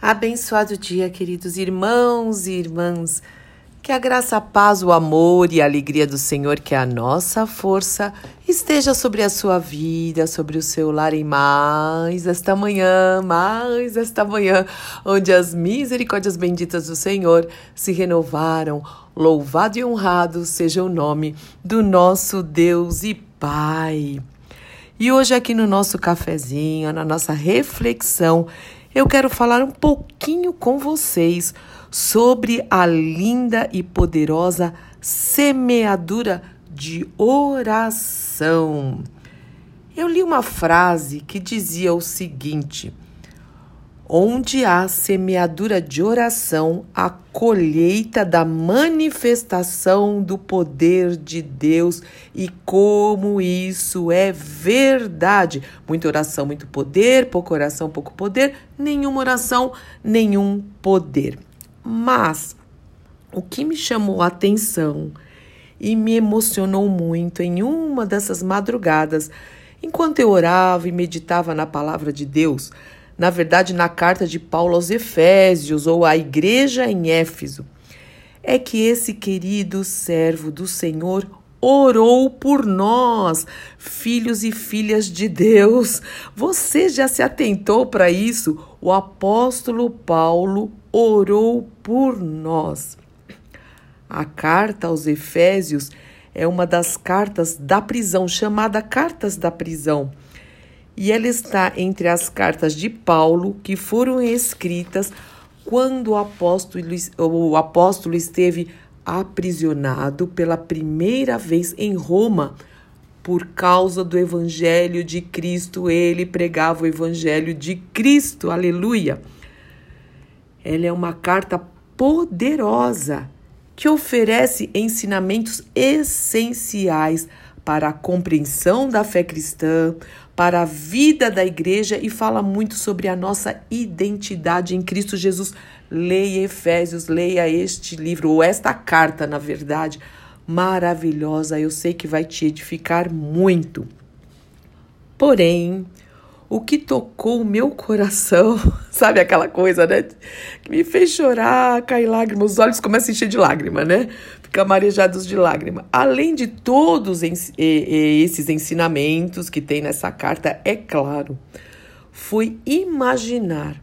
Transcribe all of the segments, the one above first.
Abençoado dia, queridos irmãos e irmãs. Que a graça, a paz, o amor e a alegria do Senhor, que é a nossa força, esteja sobre a sua vida, sobre o seu lar em mais esta manhã, mais esta manhã, onde as misericórdias benditas do Senhor se renovaram. Louvado e honrado seja o nome do nosso Deus e Pai. E hoje, aqui no nosso cafezinho, na nossa reflexão, eu quero falar um pouquinho com vocês sobre a linda e poderosa semeadura de oração. Eu li uma frase que dizia o seguinte: Onde há semeadura de oração, a colheita da manifestação do poder de Deus e como isso é verdade. Muita oração, muito poder, pouca oração, pouco poder, nenhuma oração, nenhum poder. Mas o que me chamou a atenção e me emocionou muito em uma dessas madrugadas, enquanto eu orava e meditava na palavra de Deus, na verdade, na carta de Paulo aos Efésios ou à igreja em Éfeso, é que esse querido servo do Senhor orou por nós, filhos e filhas de Deus. Você já se atentou para isso? O apóstolo Paulo orou por nós. A carta aos Efésios é uma das cartas da prisão, chamada Cartas da Prisão e ela está entre as cartas de Paulo que foram escritas quando o apóstolo, o apóstolo esteve aprisionado pela primeira vez em Roma por causa do evangelho de Cristo. Ele pregava o evangelho de Cristo. Aleluia. Ela é uma carta poderosa que oferece ensinamentos essenciais para a compreensão da fé cristã, para a vida da igreja e fala muito sobre a nossa identidade em Cristo Jesus. Leia Efésios, leia este livro, ou esta carta, na verdade, maravilhosa. Eu sei que vai te edificar muito. Porém, o que tocou o meu coração, sabe aquela coisa, né? Que me fez chorar, cair lágrimas, os olhos começam a encher de lágrima, né? Ficar marejados de lágrima. Além de todos esses ensinamentos que tem nessa carta, é claro, foi imaginar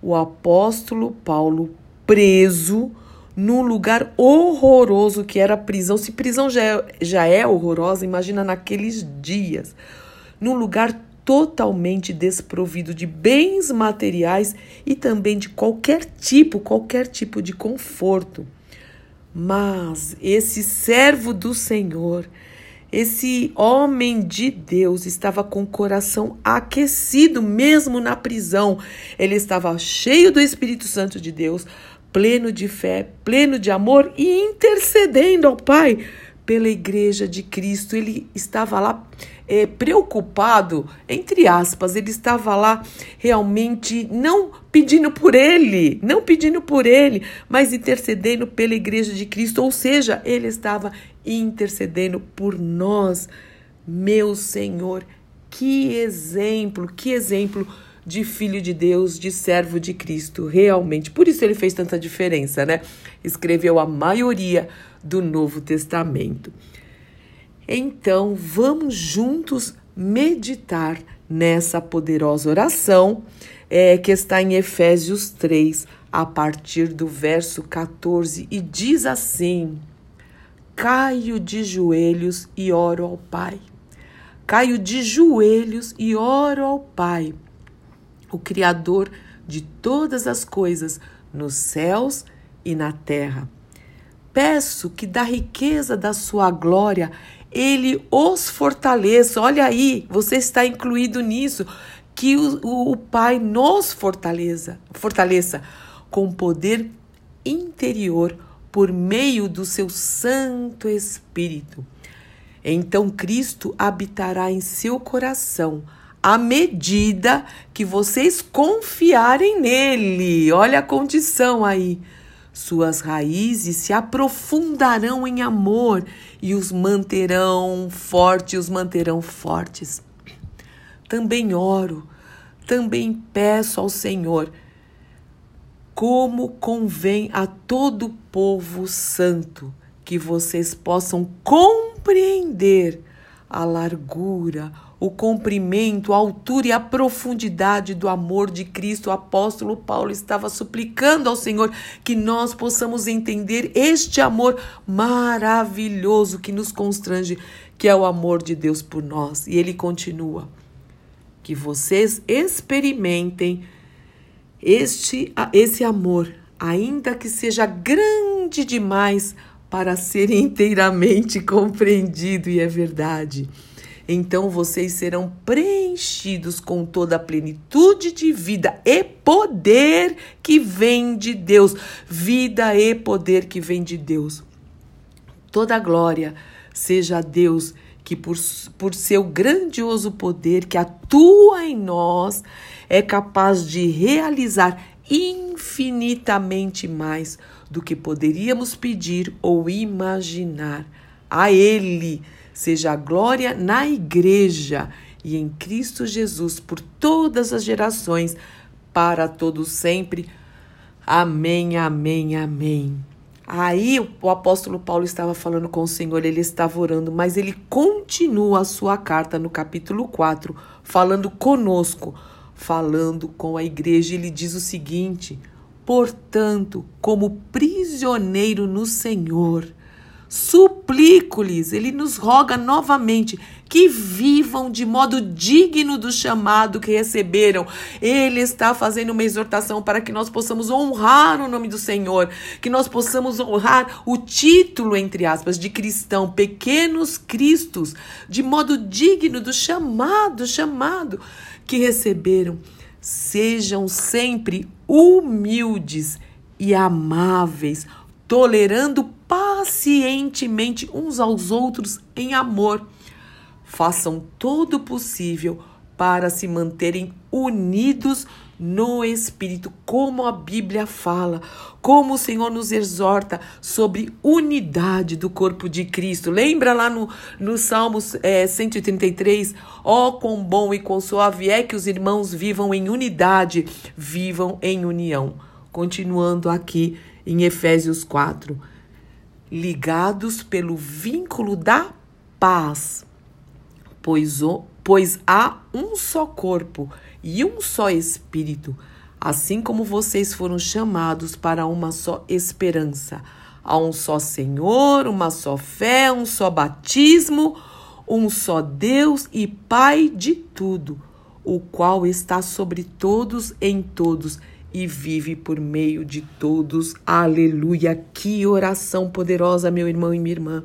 o apóstolo Paulo preso num lugar horroroso que era a prisão. Se prisão já é, já é horrorosa, imagina naqueles dias. Num lugar totalmente desprovido de bens materiais e também de qualquer tipo, qualquer tipo de conforto. Mas esse servo do Senhor, esse homem de Deus estava com o coração aquecido mesmo na prisão. Ele estava cheio do Espírito Santo de Deus, pleno de fé, pleno de amor e intercedendo ao Pai pela igreja de Cristo. Ele estava lá é, preocupado, entre aspas, ele estava lá realmente não pedindo por ele, não pedindo por ele, mas intercedendo pela igreja de Cristo, ou seja, ele estava intercedendo por nós, meu Senhor. Que exemplo, que exemplo de filho de Deus, de servo de Cristo, realmente. Por isso ele fez tanta diferença, né? Escreveu a maioria do Novo Testamento. Então, vamos juntos meditar nessa poderosa oração é, que está em Efésios 3, a partir do verso 14, e diz assim: Caio de joelhos e oro ao Pai. Caio de joelhos e oro ao Pai, o Criador de todas as coisas nos céus e na terra peço que da riqueza da sua glória ele os fortaleça. Olha aí, você está incluído nisso. Que o, o, o Pai nos fortaleça, fortaleça com poder interior por meio do seu Santo Espírito. Então Cristo habitará em seu coração à medida que vocês confiarem nele. Olha a condição aí suas raízes se aprofundarão em amor e os manterão fortes, os manterão fortes. Também oro, também peço ao Senhor como convém a todo povo santo que vocês possam compreender a largura, o comprimento, a altura e a profundidade do amor de Cristo. O apóstolo Paulo estava suplicando ao Senhor que nós possamos entender este amor maravilhoso que nos constrange, que é o amor de Deus por nós. E ele continua: que vocês experimentem este esse amor, ainda que seja grande demais para ser inteiramente compreendido, e é verdade. Então vocês serão preenchidos com toda a plenitude de vida e poder que vem de Deus. Vida e poder que vem de Deus. Toda glória seja a Deus que, por, por seu grandioso poder que atua em nós, é capaz de realizar infinitamente mais do que poderíamos pedir ou imaginar. A Ele seja a glória na Igreja e em Cristo Jesus por todas as gerações, para todos sempre. Amém, amém, amém. Aí o apóstolo Paulo estava falando com o Senhor, ele estava orando, mas ele continua a sua carta no capítulo 4, falando conosco, falando com a igreja. Ele diz o seguinte: Portanto, como prisioneiro no Senhor, suplico-lhes, ele nos roga novamente, que vivam de modo digno do chamado que receberam. Ele está fazendo uma exortação para que nós possamos honrar o nome do Senhor, que nós possamos honrar o título, entre aspas, de cristão, pequenos cristos, de modo digno do chamado, chamado que receberam. Sejam sempre humildes e amáveis, tolerando pacientemente uns aos outros em amor. Façam todo o possível para se manterem unidos no Espírito, como a Bíblia fala, como o Senhor nos exorta sobre unidade do corpo de Cristo. Lembra lá no, no Salmos é, 133? Ó, oh, quão bom e quão suave é que os irmãos vivam em unidade, vivam em união. Continuando aqui em Efésios 4. Ligados pelo vínculo da paz, pois, o, pois há um só corpo e um só Espírito, assim como vocês foram chamados para uma só esperança. Há um só Senhor, uma só fé, um só batismo, um só Deus e Pai de tudo, o qual está sobre todos em todos e vive por meio de todos. Aleluia! Que oração poderosa, meu irmão e minha irmã.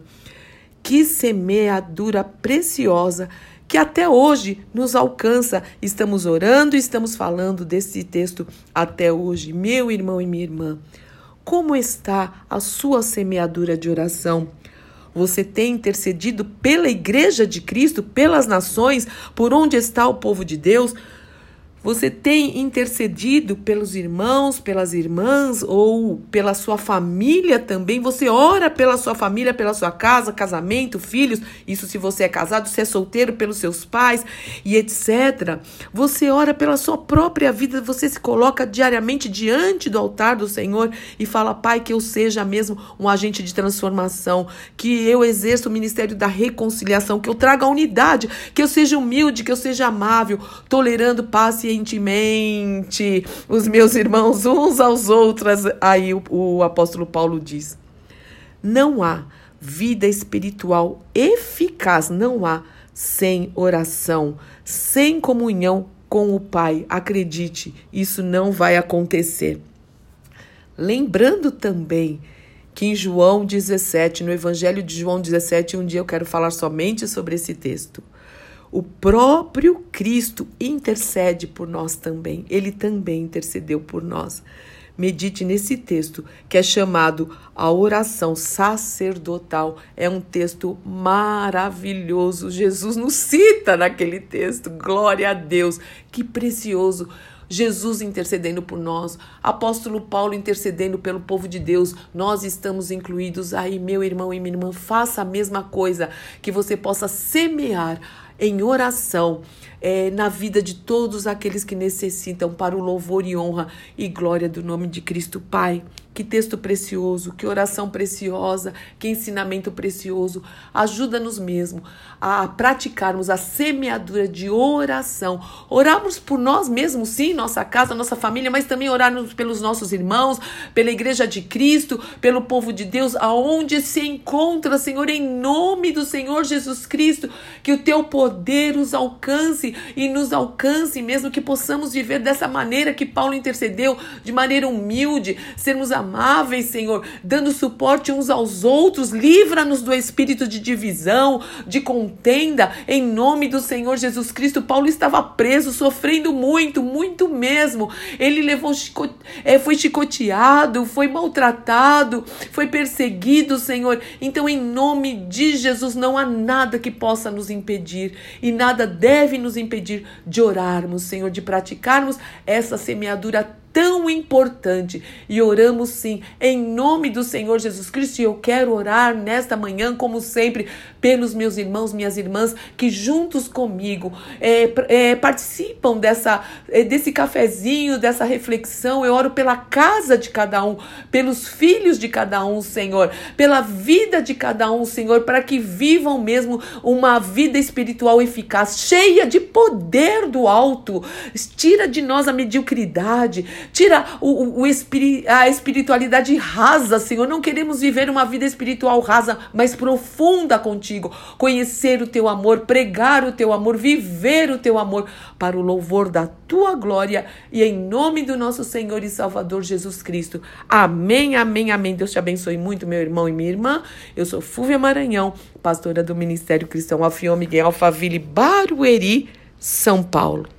Que semeadura preciosa que até hoje nos alcança. Estamos orando, estamos falando desse texto até hoje. Meu irmão e minha irmã, como está a sua semeadura de oração? Você tem intercedido pela Igreja de Cristo, pelas nações, por onde está o povo de Deus? Você tem intercedido pelos irmãos, pelas irmãs ou pela sua família também? Você ora pela sua família, pela sua casa, casamento, filhos? Isso se você é casado, se é solteiro, pelos seus pais e etc. Você ora pela sua própria vida, você se coloca diariamente diante do altar do Senhor e fala: Pai, que eu seja mesmo um agente de transformação, que eu exerça o ministério da reconciliação, que eu traga unidade, que eu seja humilde, que eu seja amável, tolerando, paciência pacientemente os meus irmãos uns aos outros. Aí o, o apóstolo Paulo diz: não há vida espiritual eficaz, não há sem oração, sem comunhão com o Pai. Acredite, isso não vai acontecer. Lembrando também que em João 17, no Evangelho de João 17, um dia eu quero falar somente sobre esse texto. O próprio Cristo intercede por nós também. Ele também intercedeu por nós. Medite nesse texto, que é chamado A Oração Sacerdotal. É um texto maravilhoso. Jesus nos cita naquele texto. Glória a Deus. Que precioso. Jesus intercedendo por nós, apóstolo Paulo intercedendo pelo povo de Deus, nós estamos incluídos aí, meu irmão e minha irmã, faça a mesma coisa, que você possa semear em oração, é, na vida de todos aqueles que necessitam, para o louvor e honra e glória do nome de Cristo Pai. Que texto precioso, que oração preciosa, que ensinamento precioso. Ajuda-nos mesmo a praticarmos a semeadura de oração. Orarmos por nós mesmos, sim, nossa casa, nossa família, mas também orarmos pelos nossos irmãos, pela Igreja de Cristo, pelo povo de Deus, aonde se encontra, Senhor, em nome do Senhor Jesus Cristo. Que o teu poder os alcance e nos alcance, mesmo que possamos viver dessa maneira que Paulo intercedeu, de maneira humilde, sermos amáveis, Senhor, dando suporte uns aos outros. Livra-nos do espírito de divisão, de contenda, em nome do Senhor Jesus Cristo. Paulo estava preso, sofrendo muito, muito mesmo. Ele levou é, foi chicoteado, foi maltratado, foi perseguido, Senhor. Então, em nome de Jesus, não há nada que possa nos impedir e nada deve nos impedir de orarmos, Senhor, de praticarmos essa semeadura tão importante. E oramos sim, em nome do Senhor Jesus Cristo. E eu quero orar nesta manhã, como sempre, pelos meus irmãos, minhas irmãs, que juntos comigo é, é, participam dessa, é, desse cafezinho, dessa reflexão. Eu oro pela casa de cada um, pelos filhos de cada um, Senhor, pela vida de cada um, Senhor, para que vivam mesmo uma vida espiritual eficaz, cheia de poder do alto. Tira de nós a mediocridade, Tira o, o, espiri, a espiritualidade rasa, Senhor. Não queremos viver uma vida espiritual rasa, mas profunda contigo. Conhecer o teu amor, pregar o teu amor, viver o teu amor para o louvor da tua glória e em nome do nosso Senhor e Salvador Jesus Cristo. Amém, amém, amém. Deus te abençoe muito, meu irmão e minha irmã. Eu sou Fúvia Maranhão, pastora do Ministério Cristão Alfiô Miguel Alfaville Barueri, São Paulo.